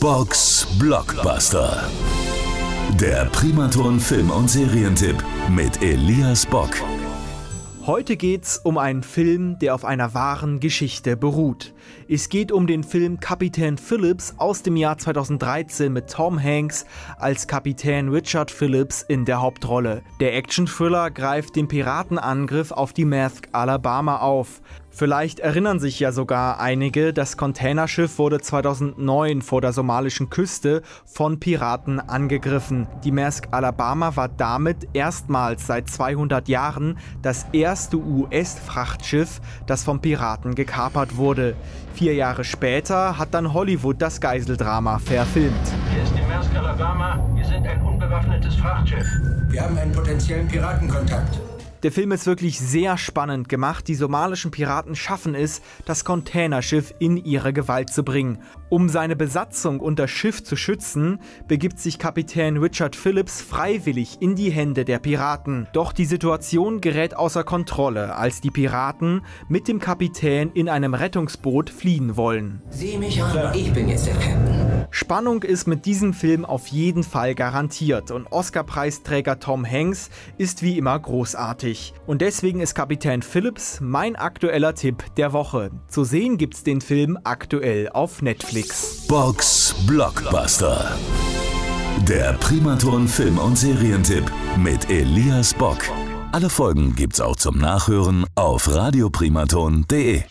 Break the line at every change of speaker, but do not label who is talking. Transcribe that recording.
Box Blockbuster. Der Primaton Film- und Serientipp mit Elias Bock.
Heute geht's um einen Film, der auf einer wahren Geschichte beruht. Es geht um den Film Kapitän Phillips aus dem Jahr 2013 mit Tom Hanks als Kapitän Richard Phillips in der Hauptrolle. Der Action-Thriller greift den Piratenangriff auf die Mask Alabama auf. Vielleicht erinnern sich ja sogar einige, das Containerschiff wurde 2009 vor der somalischen Küste von Piraten angegriffen. Die Maersk Alabama war damit erstmals seit 200 Jahren das erste US-Frachtschiff, das von Piraten gekapert wurde. Vier Jahre später hat dann Hollywood das Geiseldrama verfilmt.
Hier ist die Maersk Alabama. Wir sind ein unbewaffnetes Frachtschiff.
Wir haben einen potenziellen Piratenkontakt.
Der Film ist wirklich sehr spannend gemacht. Die somalischen Piraten schaffen es, das Containerschiff in ihre Gewalt zu bringen. Um seine Besatzung und das Schiff zu schützen, begibt sich Kapitän Richard Phillips freiwillig in die Hände der Piraten. Doch die Situation gerät außer Kontrolle, als die Piraten mit dem Kapitän in einem Rettungsboot fliehen wollen.
Sieh mich an, ich bin jetzt der Captain.
Spannung ist mit diesem Film auf jeden Fall garantiert und Oscar-Preisträger Tom Hanks ist wie immer großartig. Und deswegen ist Kapitän Phillips mein aktueller Tipp der Woche. Zu sehen gibt's den Film aktuell auf Netflix.
Box Blockbuster. Der Primaton Film- und Serientipp mit Elias Bock. Alle Folgen gibt's auch zum Nachhören auf radioprimaton.de.